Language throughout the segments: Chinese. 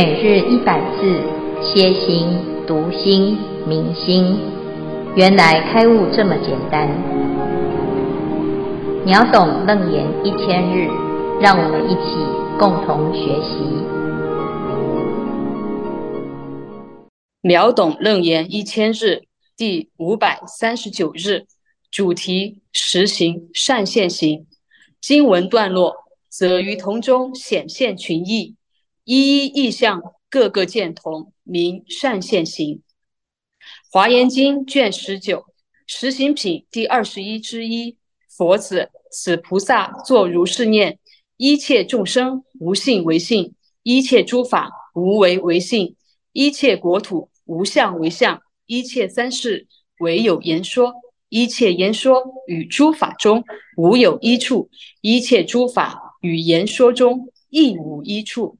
每日一百字，歇心、读心、明心，原来开悟这么简单。秒懂楞严一千日，让我们一起共同学习。秒懂楞严一千日第五百三十九日，主题：实行善现行。经文段落，则于同中显现群意。一一意相，各个见同，名善现行。华严经卷十九，实行品第二十一之一。佛子，此菩萨作如是念：一切众生无性为性，一切诸法无为为性，一切国土无相为相，一切三世唯有言说，一切言说与诸法中无有一处，一切诸法与言说中亦无一处。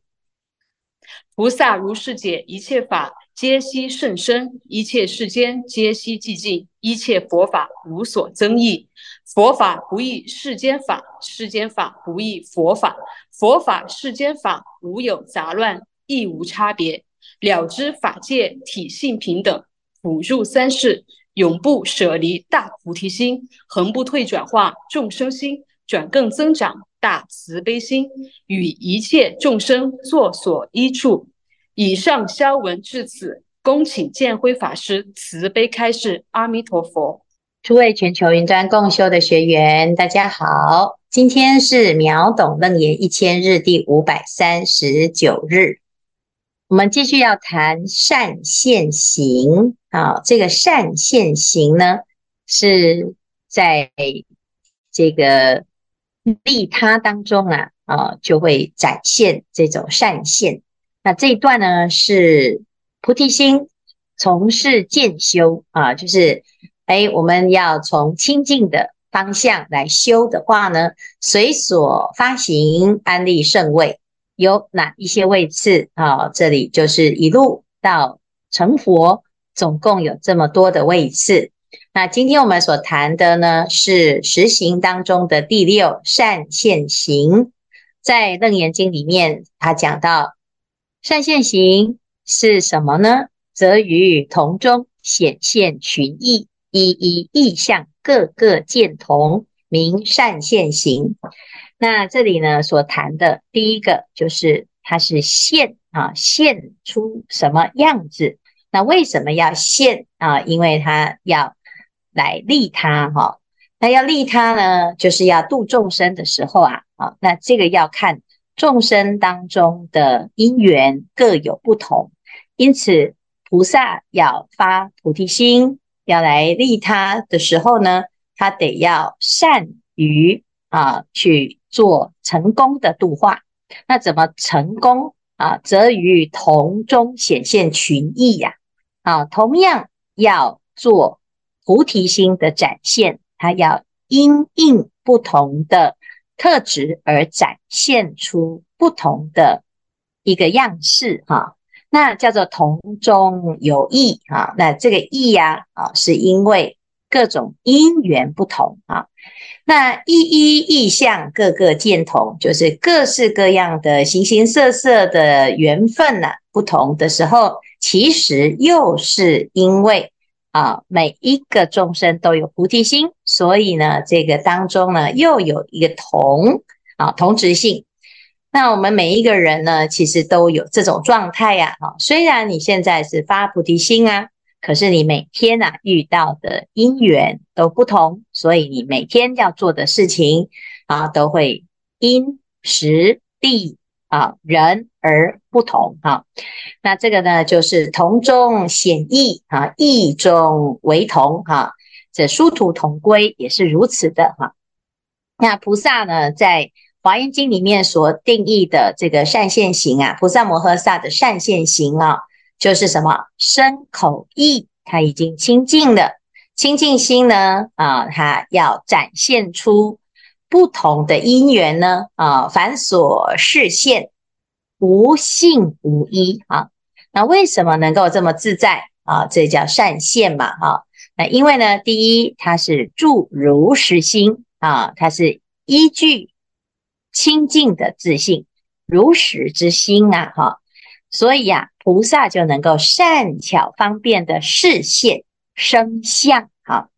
菩萨如是解一切法皆悉甚深，一切世间皆悉寂静，一切佛法无所增益。佛法不异世间法，世间法不异佛法，佛法世间法无有杂乱，亦无差别。了知法界体性平等，普入三世，永不舍离大菩提心，恒不退转化众生心，转更增长。大慈悲心与一切众生作所依处。以上消文至此，恭请见辉法师慈悲开示。阿弥陀佛。诸位全球云端共修的学员，大家好，今天是秒懂楞严一千日第五百三十九日，我们继续要谈善现行。啊，这个善现行呢，是在这个。利他当中啊，啊，就会展现这种善现。那这一段呢，是菩提心从事渐修啊，就是哎，我们要从清净的方向来修的话呢，随所发行安立圣位，有哪一些位次啊？这里就是一路到成佛，总共有这么多的位次。那今天我们所谈的呢，是实行当中的第六善现行。在《楞严经》里面，他讲到善现行是什么呢？则于同中显现群异，一一义相，各个见同，名善现行。那这里呢，所谈的第一个就是它是现啊，现出什么样子？那为什么要现啊？因为它要。来利他哈，那要利他呢，就是要度众生的时候啊，啊，那这个要看众生当中的因缘各有不同，因此菩萨要发菩提心，要来利他的时候呢，他得要善于啊去做成功的度化。那怎么成功啊？则于同中显现群义呀，啊，同样要做。菩提心的展现，它要因应不同的特质而展现出不同的一个样式哈。那叫做同中有异啊。那这个异呀啊，是因为各种因缘不同啊。那一一意象，各个见同，就是各式各样的形形色色的缘分呢，不同的时候，其实又是因为。啊，每一个众生都有菩提心，所以呢，这个当中呢，又有一个同啊同质性。那我们每一个人呢，其实都有这种状态呀。啊，虽然你现在是发菩提心啊，可是你每天啊遇到的因缘都不同，所以你每天要做的事情啊，都会因时地啊人。而不同哈，那这个呢，就是同中显异啊，异中为同哈，这殊途同归也是如此的哈。那菩萨呢，在华严经里面所定义的这个善现行啊，菩萨摩诃萨的善现行啊，就是什么身口意，他已经清净了，清净心呢啊，他要展现出不同的因缘呢啊，凡所示现。无性无依啊，那为什么能够这么自在啊？这叫善现嘛哈。那因为呢，第一，它是住如实心啊，它是依据清净的自信如实之心啊哈。所以呀、啊，菩萨就能够善巧方便的示现生相。好，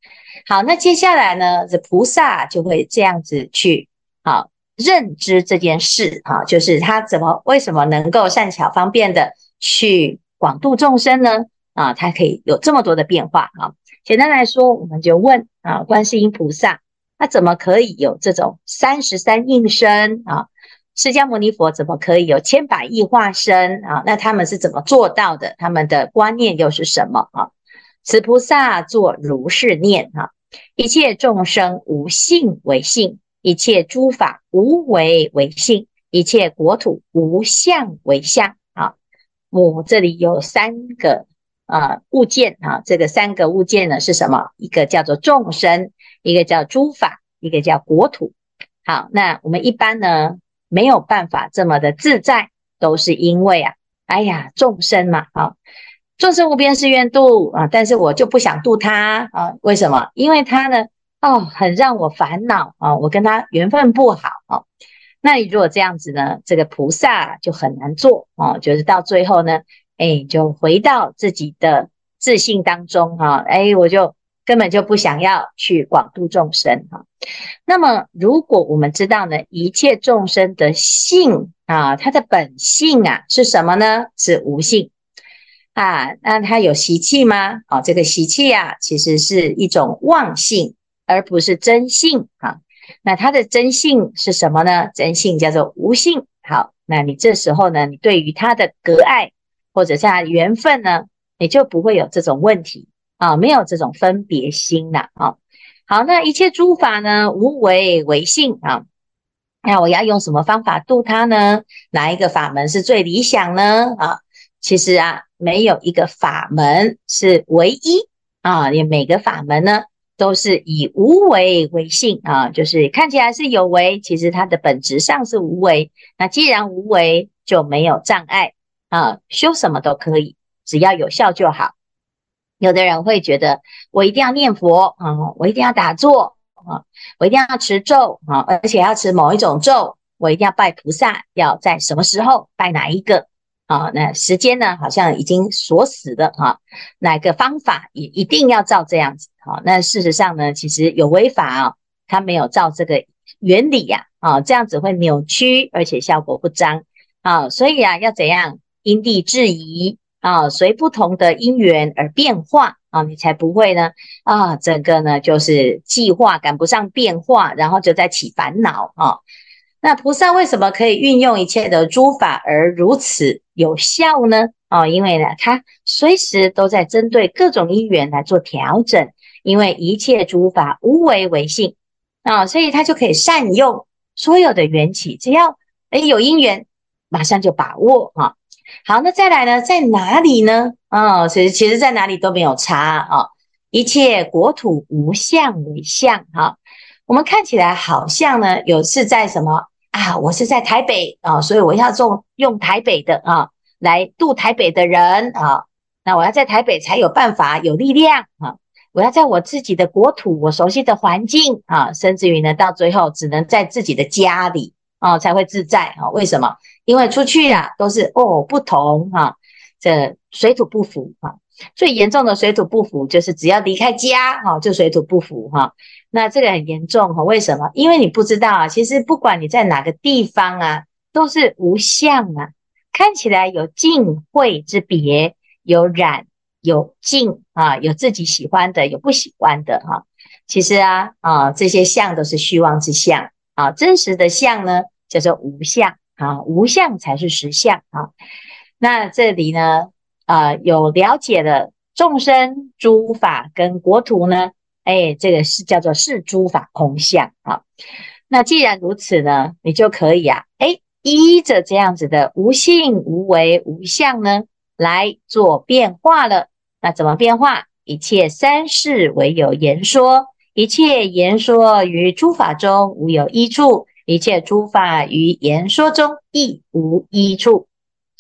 好，那接下来呢，这菩萨就会这样子去好认知这件事。哈，就是他怎么为什么能够善巧方便的去广度众生呢？啊，他可以有这么多的变化。啊，简单来说，我们就问啊，观世音菩萨，他怎么可以有这种三十三应身啊？释迦牟尼佛怎么可以有千百亿化身啊？那他们是怎么做到的？他们的观念又是什么啊？此菩萨作如是念啊：一切众生无性为性，一切诸法无为为性，一切国土无相为相啊。我这里有三个啊物件啊，这个三个物件呢是什么？一个叫做众生，一个叫诸法，一个叫国土。好，那我们一般呢？没有办法这么的自在，都是因为啊，哎呀，众生嘛，啊，众生无边誓愿度啊，但是我就不想度他啊，为什么？因为他呢，哦，很让我烦恼啊，我跟他缘分不好啊。那你如果这样子呢，这个菩萨就很难做啊，就是到最后呢，哎，就回到自己的自信当中啊，哎，我就。根本就不想要去广度众生哈。那么，如果我们知道呢，一切众生的性啊，它的本性啊是什么呢？是无性啊。那它有习气吗？啊，这个习气啊，其实是一种妄性，而不是真性啊。那它的真性是什么呢？真性叫做无性。好，那你这时候呢，你对于它的隔爱或者是它的缘分呢，你就不会有这种问题。啊，没有这种分别心的啊。好，那一切诸法呢，无为为性啊。那我要用什么方法度它呢？哪一个法门是最理想呢？啊，其实啊，没有一个法门是唯一啊。也每个法门呢，都是以无为为性啊，就是看起来是有为，其实它的本质上是无为。那既然无为，就没有障碍啊，修什么都可以，只要有效就好。有的人会觉得，我一定要念佛啊，我一定要打坐啊，我一定要持咒啊，而且要持某一种咒，我一定要拜菩萨，要在什么时候拜哪一个啊？那时间呢，好像已经锁死了哈，哪个方法也一定要照这样子啊？那事实上呢，其实有为法啊，它没有照这个原理呀啊，这样子会扭曲，而且效果不彰啊，所以啊，要怎样因地制宜？啊，随不同的因缘而变化啊，你才不会呢啊，整个呢就是计划赶不上变化，然后就在起烦恼啊。那菩萨为什么可以运用一切的诸法而如此有效呢？哦，因为呢，他随时都在针对各种因缘来做调整，因为一切诸法无为为性啊，所以他就可以善用所有的缘起，只要诶有因缘，马上就把握啊。好，那再来呢？在哪里呢？哦，其实其实在哪里都没有差啊、一切国土无相为相，哈、我们看起来好像呢，有是在什么啊？我是在台北啊、所以我要做用台北的啊、来度台北的人啊、那我要在台北才有办法有力量啊、我要在我自己的国土，我熟悉的环境啊，甚至于呢，到最后只能在自己的家里啊、才会自在啊、为什么？因为出去呀、啊，都是哦不同哈、啊，这水土不服哈、啊。最严重的水土不服就是只要离开家、啊，就水土不服哈、啊。那这个很严重哈，为什么？因为你不知道啊，其实不管你在哪个地方啊，都是无相啊，看起来有净秽之别，有染有净啊，有自己喜欢的，有不喜欢的哈、其实啊啊，这些相都是虚妄之相啊，真实的相呢叫做无相。啊，无相才是实相啊！那这里呢，啊，有了解了众生、诸法跟国土呢，哎，这个是叫做是诸法空相啊。那既然如此呢，你就可以啊，哎，依着这样子的无性、无为、无相呢，来做变化了。那怎么变化？一切三世唯有言说，一切言说于诸法中无有一处。一切诸法于言说中亦无一处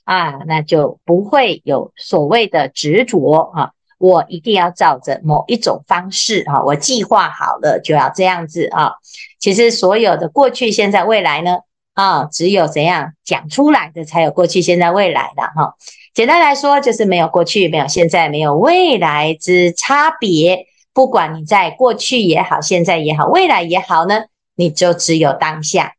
啊，那就不会有所谓的执着啊。我一定要照着某一种方式啊，我计划好了就要这样子啊。其实所有的过去、现在、未来呢啊，只有怎样讲出来的才有过去、现在、未来的哈。简单来说，就是没有过去、没有现在、没有未来之差别。不管你在过去也好，现在也好，未来也好呢，你就只有当下。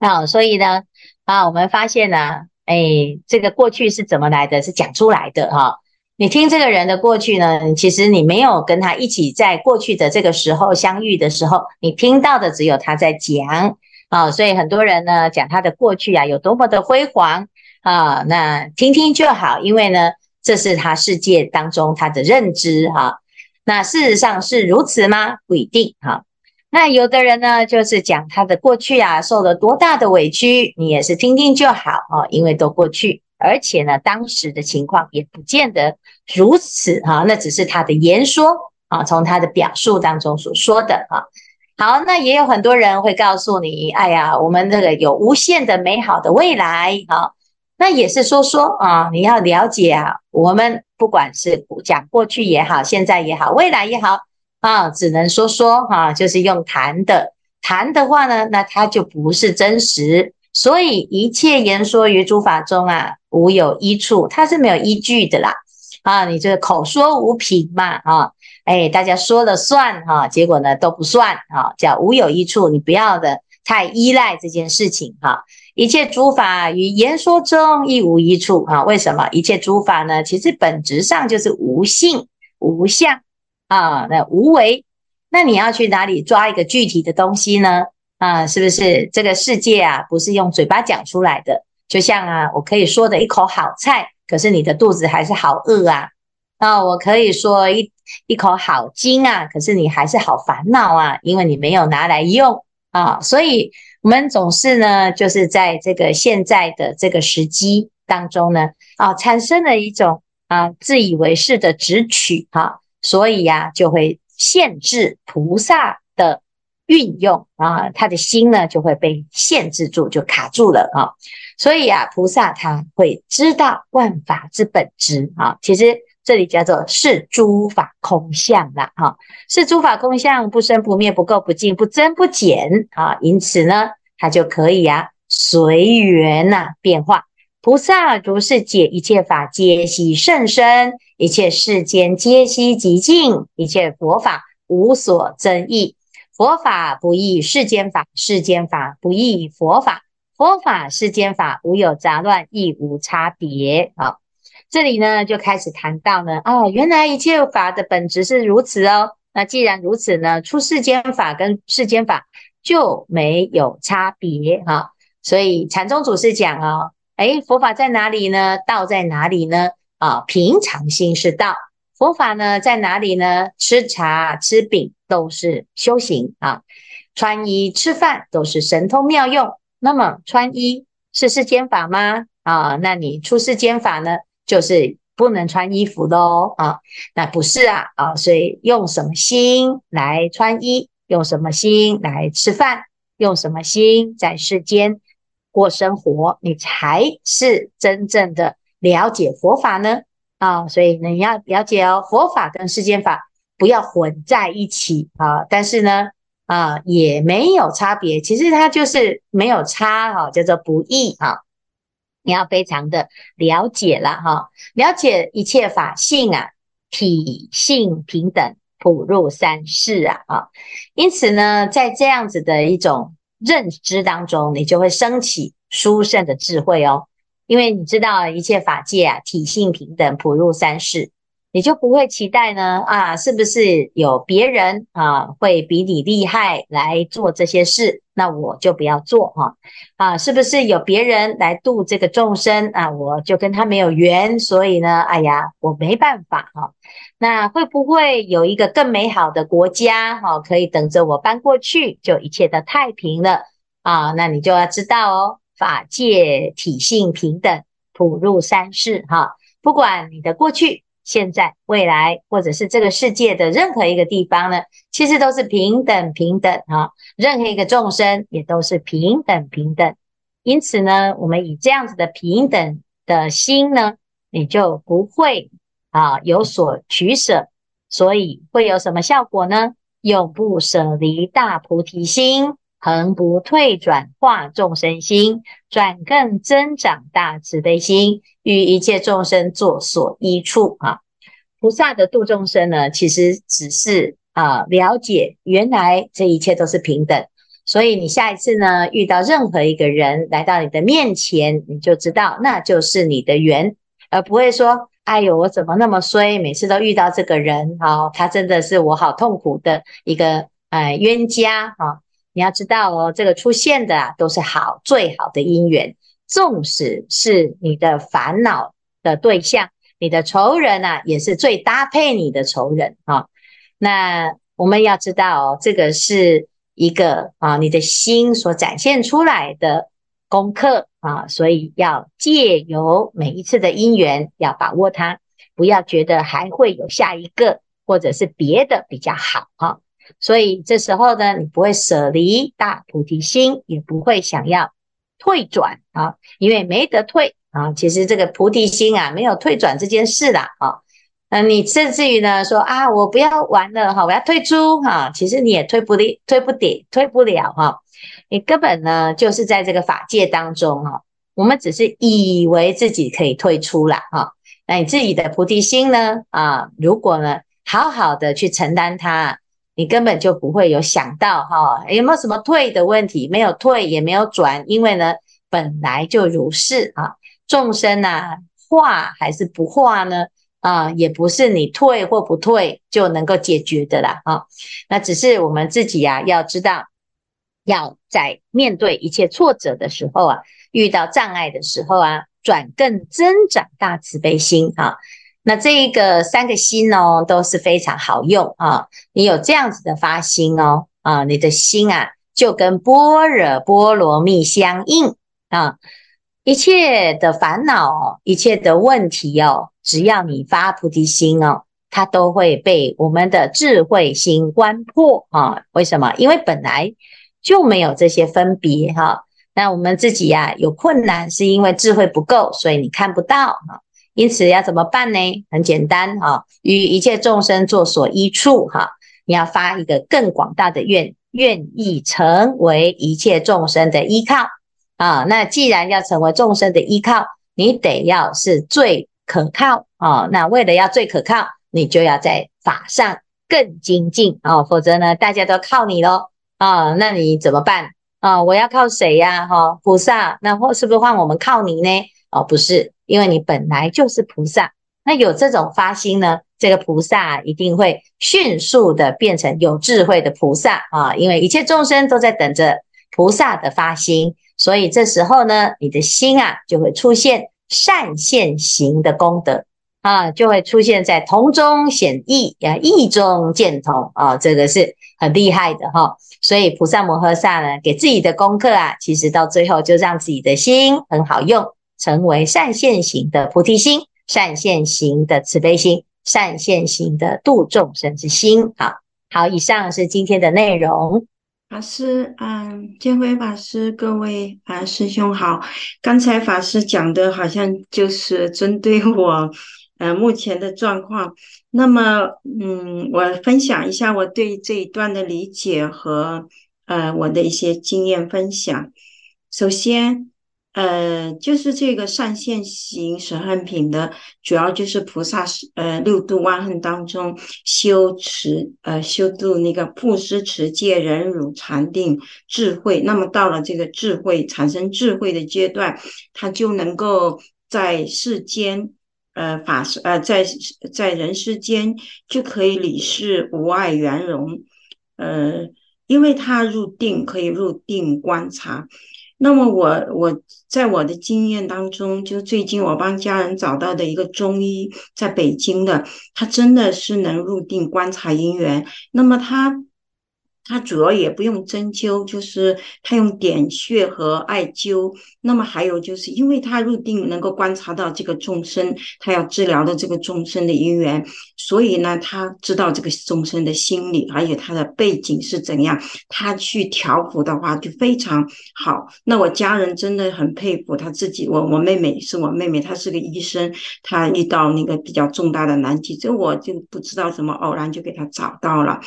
啊，所以呢，啊，我们发现呢，哎，这个过去是怎么来的？是讲出来的哈。你听这个人的过去呢，其实你没有跟他一起在过去的这个时候相遇的时候，你听到的只有他在讲啊。所以很多人呢，讲他的过去啊，有多么的辉煌啊，那听听就好，因为呢，这是他世界当中他的认知哈。那事实上是如此吗？不一定哈。那有的人呢，就是讲他的过去啊，受了多大的委屈，你也是听听就好啊，因为都过去，而且呢，当时的情况也不见得如此哈。那只是他的言说啊，从他的表述当中所说的啊。好，那也有很多人会告诉你，哎呀，我们这个有无限的美好的未来啊。那也是说说啊，你要了解啊，我们。不管是讲过去也好，现在也好，未来也好啊，只能说说哈、啊，就是用谈的谈的话呢，那它就不是真实。所以一切言说于诸法中啊，无有依处，它是没有依据的啦。啊，你这口说无凭嘛啊，哎，大家说了算哈、结果呢都不算啊，叫无有依处，你不要的太依赖这件事情哈。一切诸法于言说中亦无一处啊？为什么？一切诸法呢？其实本质上就是无性、无相啊，那无为。那你要去哪里抓一个具体的东西呢？啊，是不是这个世界啊，不是用嘴巴讲出来的？就像啊，我可以说的一口好菜，可是你的肚子还是好饿啊。啊，我可以说一一口好经啊，可是你还是好烦恼啊，因为你没有拿来用啊，所以。我们总是呢，就是在这个现在的这个时机当中呢，啊，产生了一种啊自以为是的执取哈，所以呀，就会限制菩萨的运用啊，他的心呢就会被限制住，就卡住了啊。所以啊，菩萨他会知道万法之本质啊，其实。这里叫做是诸法空相啦，哈，是诸法空相，不生不灭，不垢不净，不增不减啊。因此呢，它就可以啊随缘呐变化。菩萨如是解一切法皆悉甚深，一切世间皆悉极净，一切佛法无所争议。佛法不异世间法，世间法不异佛法，佛法世间法无有杂乱，亦无差别啊。这里呢，就开始谈到呢，哦，原来一切法的本质是如此哦。那既然如此呢，出世间法跟世间法就没有差别哈、所以禅宗祖师讲哦，诶，佛法在哪里呢？道在哪里呢？啊、平常心是道。佛法呢在哪里呢？吃茶吃饼都是修行啊，穿衣吃饭都是神通妙用。那么穿衣是世间法吗？啊、那你出世间法呢？就是不能穿衣服的哦，啊，那不是啊，啊，所以用什么心来穿衣？用什么心来吃饭？用什么心在世间过生活？你才是真正的了解佛法呢，啊，所以你要了解哦，佛法跟世间法不要混在一起啊，但是呢，啊，也没有差别，其实它就是没有差哈，叫做不异哈。你要非常的了解了哈，了解一切法性啊，体性平等，普入三世啊啊，因此呢，在这样子的一种认知当中，你就会升起殊胜的智慧哦，因为你知道一切法界啊，体性平等，普入三世。你就不会期待呢啊，是不是有别人啊会比你厉害来做这些事？那我就不要做哈啊，是不是有别人来度这个众生啊？我就跟他没有缘，所以呢，哎呀，我没办法哈。那会不会有一个更美好的国家哈，可以等着我搬过去，就一切的太平了啊？那你就要知道哦，法界体性平等，普入三世哈，不管你的过去。现在、未来，或者是这个世界的任何一个地方呢，其实都是平等平等哈。任何一个众生也都是平等平等。因此呢，我们以这样子的平等的心呢，你就不会啊有所取舍。所以会有什么效果呢？永不舍离大菩提心，恒不退转化众生心，转更增长大慈悲心，与一切众生作所依处啊。菩萨的度众生呢，其实只是啊了解原来这一切都是平等，所以你下一次呢遇到任何一个人来到你的面前，你就知道那就是你的缘，而不会说哎呦我怎么那么衰，每次都遇到这个人啊，他真的是我好痛苦的一个呃冤家啊。你要知道哦，这个出现的都是好最好的因缘，纵使是你的烦恼的对象。你的仇人啊，也是最搭配你的仇人啊。那我们要知道哦，这个是一个啊，你的心所展现出来的功课啊，所以要借由每一次的因缘，要把握它，不要觉得还会有下一个，或者是别的比较好啊。所以这时候呢，你不会舍离大菩提心，也不会想要退转啊，因为没得退。啊，其实这个菩提心啊，没有退转这件事啦。啊，那你甚至于呢说啊，我不要玩了哈，我要退出哈，其实你也退不离，退不点，退不了哈。你根本呢就是在这个法界当中哈，我们只是以为自己可以退出了哈。那你自己的菩提心呢啊，如果呢好好的去承担它，你根本就不会有想到哈，有没有什么退的问题？没有退也没有转，因为呢本来就如是啊。众生啊，化还是不化呢？啊，也不是你退或不退就能够解决的啦。啊，那只是我们自己啊，要知道，要在面对一切挫折的时候啊，遇到障碍的时候啊，转更增长大慈悲心啊。那这一个三个心哦，都是非常好用啊。你有这样子的发心哦，啊，你的心啊，就跟般若波罗蜜相应啊。一切的烦恼，一切的问题哦，只要你发菩提心哦，它都会被我们的智慧心观破啊。为什么？因为本来就没有这些分别哈。那我们自己呀，有困难，是因为智慧不够，所以你看不到哈。因此要怎么办呢？很简单哈，与一切众生作所依处哈。你要发一个更广大的愿，愿意成为一切众生的依靠。啊，那既然要成为众生的依靠，你得要是最可靠啊。那为了要最可靠，你就要在法上更精进啊，否则呢，大家都靠你喽啊，那你怎么办啊？我要靠谁呀？哈，菩萨，那或是不是换我们靠你呢？哦，不是，因为你本来就是菩萨，那有这种发心呢，这个菩萨一定会迅速的变成有智慧的菩萨啊，因为一切众生都在等着菩萨的发心。所以这时候呢，你的心啊就会出现善现行的功德啊，就会出现在同中显异啊，异中见同啊，这个是很厉害的哈。所以菩萨摩诃萨呢，给自己的功课啊，其实到最后就让自己的心很好用，成为善现行的菩提心、善现行的慈悲心、善现行的度众生之心。好，好，以上是今天的内容。法师，嗯，建辉法师，各位啊，师兄好。刚才法师讲的好像就是针对我，呃，目前的状况。那么，嗯，我分享一下我对这一段的理解和呃我的一些经验分享。首先。呃，就是这个善现行舍恨品的，主要就是菩萨呃六度万恨当中修持呃修度那个布施持戒忍辱禅定智慧，那么到了这个智慧产生智慧的阶段，他就能够在世间呃法呃在在人世间就可以理事无碍圆融，呃，因为他入定可以入定观察。那么我我在我的经验当中，就最近我帮家人找到的一个中医，在北京的，他真的是能入定观察因缘。那么他。他主要也不用针灸，就是他用点穴和艾灸。那么还有就是，因为他入定能够观察到这个众生，他要治疗的这个众生的因缘，所以呢，他知道这个众生的心理，还有他的背景是怎样，他去调伏的话就非常好。那我家人真的很佩服他自己。我我妹妹是我妹妹，她是个医生，她遇到那个比较重大的难题，这我就不知道怎么偶然就给她找到了。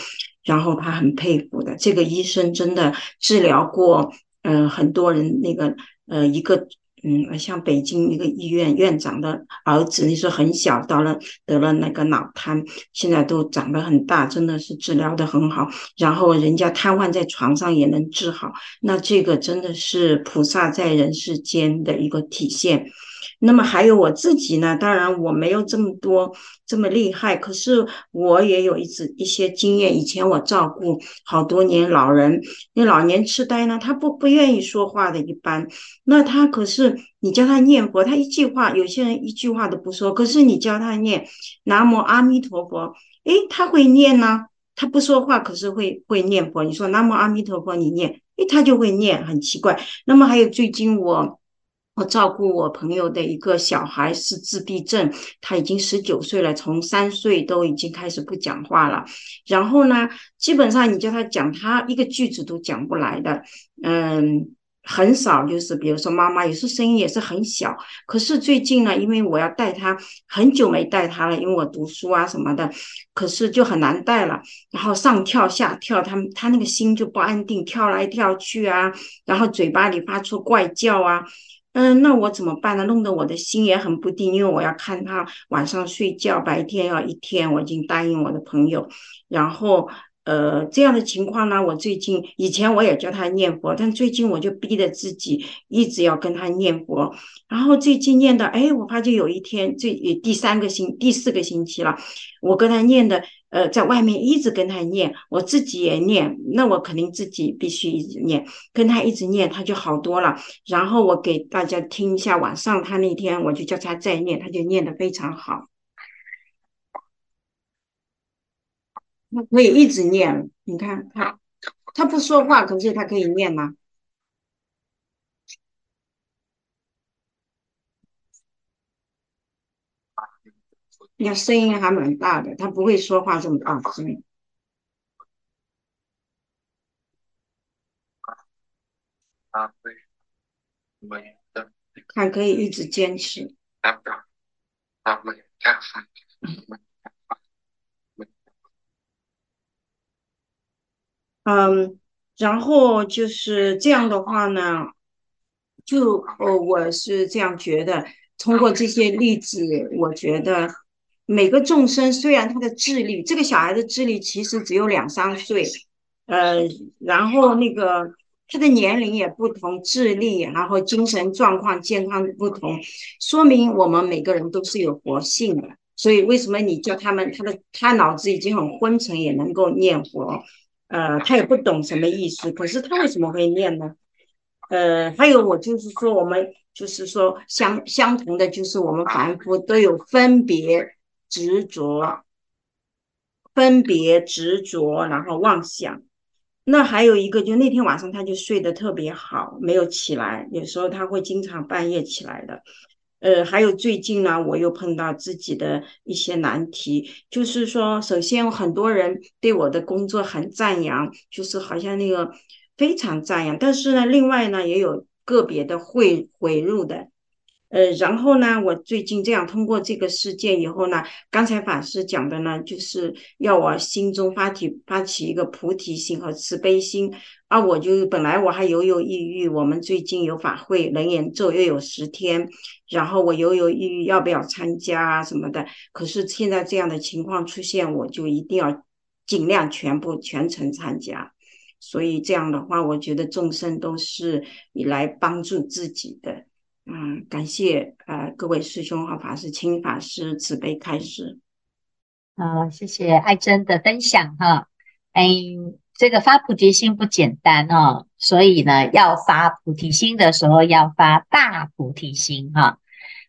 然后他很佩服的。这个医生真的治疗过，嗯、呃，很多人那个呃一个。嗯，像北京一个医院院长的儿子，那时候很小，到了得了那个脑瘫，现在都长得很大，真的是治疗得很好。然后人家瘫痪在床上也能治好，那这个真的是菩萨在人世间的一个体现。那么还有我自己呢，当然我没有这么多这么厉害，可是我也有一次一些经验。以前我照顾好多年老人，那老年痴呆呢，他不不愿意说话的，一般。那他可是你教他念佛，他一句话，有些人一句话都不说，可是你教他念南无阿弥陀佛，诶，他会念呢，他不说话，可是会会念佛。你说南无阿弥陀佛，你念，诶，他就会念，很奇怪。那么还有最近我。我照顾我朋友的一个小孩是自闭症，他已经十九岁了，从三岁都已经开始不讲话了。然后呢，基本上你叫他讲，他一个句子都讲不来的。嗯，很少就是，比如说妈妈，有时候声音也是很小。可是最近呢，因为我要带他，很久没带他了，因为我读书啊什么的，可是就很难带了。然后上跳下跳，他他那个心就不安定，跳来跳去啊，然后嘴巴里发出怪叫啊。嗯，那我怎么办呢？弄得我的心也很不定，因为我要看他晚上睡觉，白天要一天，我已经答应我的朋友。然后，呃，这样的情况呢，我最近以前我也教他念佛，但最近我就逼着自己一直要跟他念佛。然后最近念的，哎，我发觉有一天，这第三个星第四个星期了，我跟他念的。呃，在外面一直跟他念，我自己也念，那我肯定自己必须一直念，跟他一直念，他就好多了。然后我给大家听一下，晚上他那天我就叫他再念，他就念得非常好。他可以一直念，你看他，他不说话，可是他可以念吗？你看声音还蛮大的，他不会说话这么大声。看可以一直坚持。嗯，然后就是这样的话呢，就呃，我是这样觉得，通过这些例子，我觉得。每个众生虽然他的智力，这个小孩的智力其实只有两三岁，呃，然后那个他的年龄也不同，智力，然后精神状况、健康不同，说明我们每个人都是有活性的。所以为什么你叫他们，他的他脑子已经很昏沉，也能够念佛，呃，他也不懂什么意思，可是他为什么会念呢？呃，还有我就是说，我们就是说相相同的，就是我们凡夫都有分别。执着，分别执着，然后妄想。那还有一个，就那天晚上他就睡得特别好，没有起来。有时候他会经常半夜起来的。呃，还有最近呢，我又碰到自己的一些难题，就是说，首先很多人对我的工作很赞扬，就是好像那个非常赞扬。但是呢，另外呢，也有个别的会回入的。呃，然后呢，我最近这样通过这个事件以后呢，刚才法师讲的呢，就是要我心中发起发起一个菩提心和慈悲心。啊，我就本来我还犹犹豫豫，我们最近有法会楞严咒又有十天，然后我犹犹豫豫要不要参加啊什么的，可是现在这样的情况出现，我就一定要尽量全部全程参加，所以这样的话，我觉得众生都是你来帮助自己的。嗯，感谢呃各位师兄和法师，请法师慈悲开示。好，谢谢爱珍的分享哈。哎，这个发菩提心不简单哦，所以呢，要发菩提心的时候要发大菩提心哈。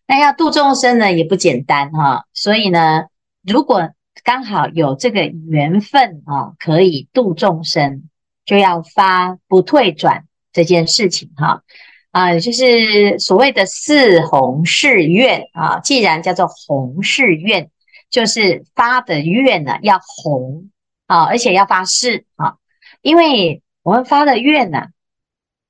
那要度众生呢也不简单哈，所以呢，如果刚好有这个缘分啊，可以度众生，就要发不退转这件事情哈。啊，就是所谓的四弘誓愿啊。既然叫做弘誓愿，就是发的愿呢要弘啊，而且要发誓啊。因为我们发的愿呢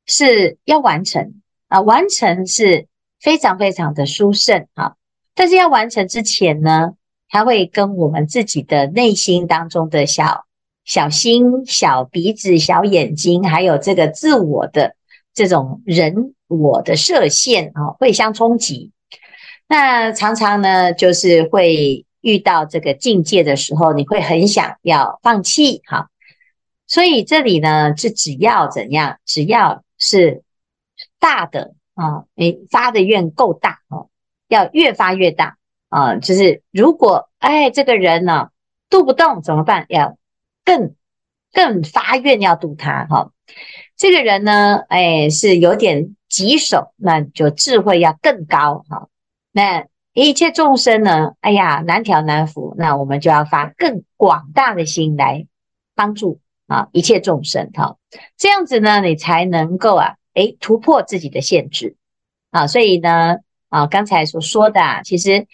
是要完成啊，完成是非常非常的殊胜啊。但是要完成之前呢，它会跟我们自己的内心当中的小小心、小鼻子、小眼睛，还有这个自我的这种人我的设限啊，会相冲击。那常常呢，就是会遇到这个境界的时候，你会很想要放弃哈。所以这里呢，是只要怎样，只要是大的啊，你发的愿够大哦，要越发越大啊。就是如果哎，这个人呢度不动怎么办？要更更发愿要度他哈。这个人呢，哎，是有点棘手，那就智慧要更高哈。那一切众生呢，哎呀，难调难伏，那我们就要发更广大的心来帮助。啊，一切众生哈，这样子呢，你才能够啊，诶，突破自己的限制啊。所以呢，啊，刚才所说的啊，其实，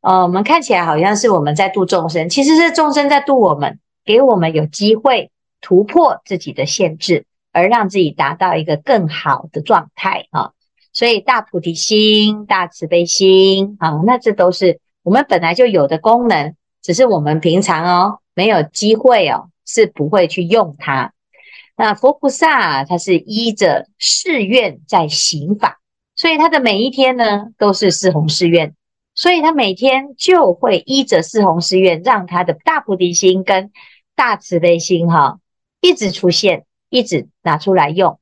呃，我们看起来好像是我们在度众生，其实是众生在度我们，给我们有机会突破自己的限制，而让自己达到一个更好的状态啊。所以大菩提心、大慈悲心啊，那这都是我们本来就有的功能，只是我们平常哦没有机会哦。是不会去用它。那佛菩萨他是依着誓愿在行法，所以他的每一天呢都是四弘誓愿，所以他每天就会依着四弘誓愿，让他的大菩提心跟大慈悲心哈一直出现，一直拿出来用。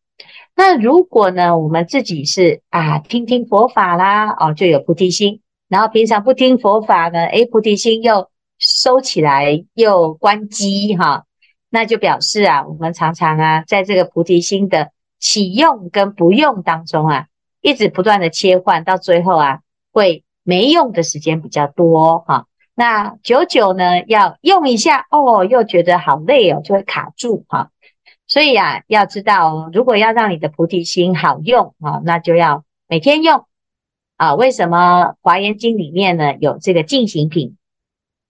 那如果呢，我们自己是啊听听佛法啦，哦就有菩提心，然后平常不听佛法呢，诶菩提心又收起来又关机哈。那就表示啊，我们常常啊，在这个菩提心的启用跟不用当中啊，一直不断的切换，到最后啊，会没用的时间比较多哈。那久久呢，要用一下哦，又觉得好累哦，就会卡住哈。所以啊，要知道，如果要让你的菩提心好用啊，那就要每天用啊。为什么《华严经》里面呢有这个净行品？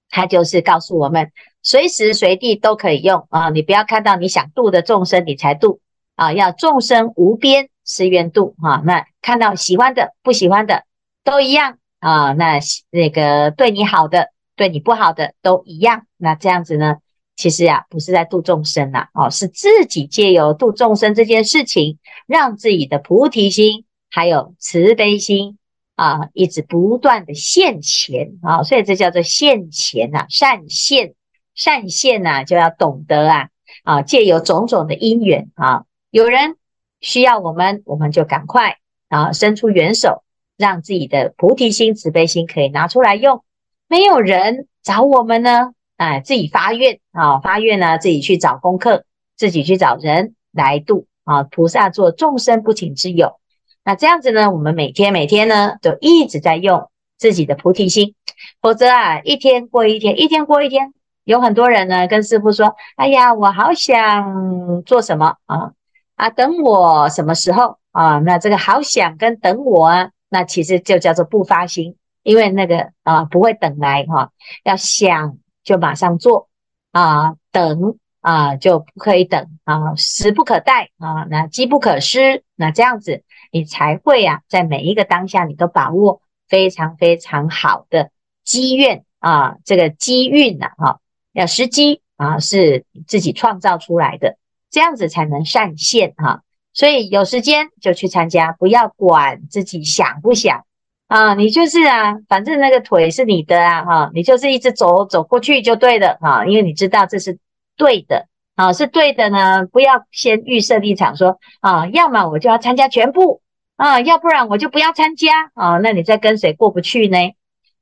它就是告诉我们。随时随地都可以用啊！你不要看到你想度的众生，你才度啊！要众生无边誓愿度哈。那看到喜欢的、不喜欢的都一样啊。那那个对你好的、对你不好的都一样。那这样子呢，其实呀，不是在度众生呐，哦，是自己借由度众生这件事情，让自己的菩提心还有慈悲心啊，一直不断的现前啊。所以这叫做现前呐，善现。善现呐、啊，就要懂得啊啊，借由种种的因缘啊，有人需要我们，我们就赶快啊伸出援手，让自己的菩提心、慈悲心可以拿出来用。没有人找我们呢，哎，自己发愿啊，发愿呢，自己去找功课，自己去找人来度啊。菩萨做众生不请之友，那这样子呢，我们每天每天呢，都一直在用自己的菩提心，否则啊，一天过一天，一天过一天。有很多人呢，跟师父说：“哎呀，我好想做什么啊啊，等我什么时候啊？那这个好想跟等我啊，那其实就叫做不发心，因为那个啊不会等来哈、要想就马上做啊，等啊就不可以等啊，时不可待啊，那机不可失，那这样子你才会啊，在每一个当下你都把握非常非常好的机缘啊，这个机运呐哈。”要时机啊，是自己创造出来的，这样子才能善现哈。所以有时间就去参加，不要管自己想不想啊。你就是啊，反正那个腿是你的啊，哈，你就是一直走走过去就对了哈，因为你知道这是对的啊，是对的呢。不要先预设立场说啊，要么我就要参加全部啊，要不然我就不要参加啊。那你再跟谁过不去呢？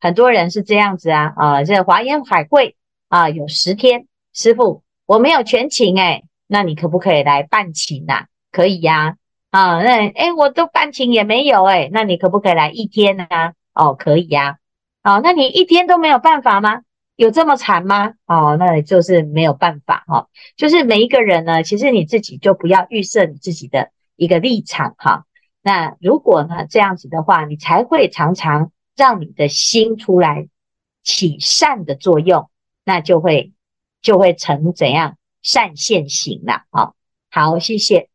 很多人是这样子啊啊，这华严海会。啊，有十天，师傅，我没有全勤诶，那你可不可以来半勤呐？可以呀，啊，啊那诶，我都半勤也没有诶，那你可不可以来一天呢？哦，可以呀，哦，那你一天都没有办法吗？有这么惨吗？哦，那就是没有办法哈，就是每一个人呢，其实你自己就不要预设你自己的一个立场哈。那如果呢这样子的话，你才会常常让你的心出来起善的作用。那就会就会成怎样善现行了啊！好，谢谢。